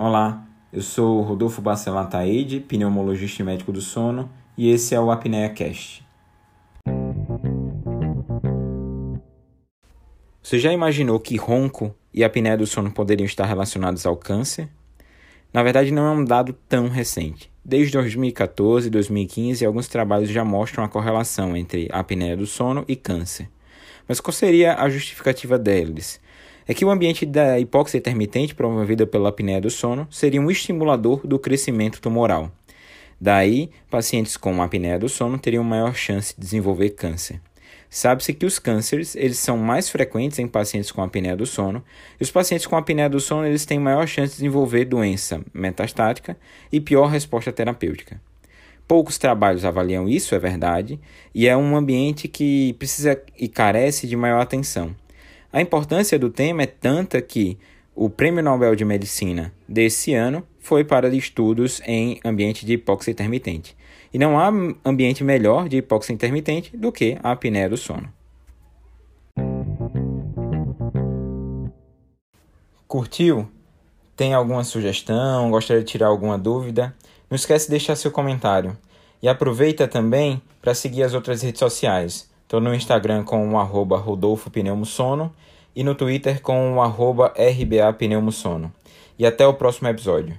Olá, eu sou Rodolfo Bacelar Taide, pneumologista e médico do sono, e esse é o Apneia Cast. Você já imaginou que ronco e apneia do sono poderiam estar relacionados ao câncer? Na verdade, não é um dado tão recente. Desde 2014 e 2015, alguns trabalhos já mostram a correlação entre apneia do sono e câncer. Mas qual seria a justificativa deles? É que o ambiente da hipóxia intermitente promovida pela apneia do sono seria um estimulador do crescimento tumoral. Daí, pacientes com apneia do sono teriam maior chance de desenvolver câncer. Sabe-se que os cânceres eles são mais frequentes em pacientes com apneia do sono, e os pacientes com apneia do sono eles têm maior chance de desenvolver doença metastática e pior resposta terapêutica. Poucos trabalhos avaliam isso, é verdade, e é um ambiente que precisa e carece de maior atenção. A importância do tema é tanta que o Prêmio Nobel de Medicina desse ano foi para estudos em ambiente de hipóxia intermitente. E não há ambiente melhor de hipóxia intermitente do que a apneia do sono. Curtiu? Tem alguma sugestão? Gostaria de tirar alguma dúvida? Não esquece de deixar seu comentário. E aproveita também para seguir as outras redes sociais. Estou no Instagram com o arroba Rodolfo Pneumosono e no Twitter com o arroba RBA Pneumosono. E até o próximo episódio.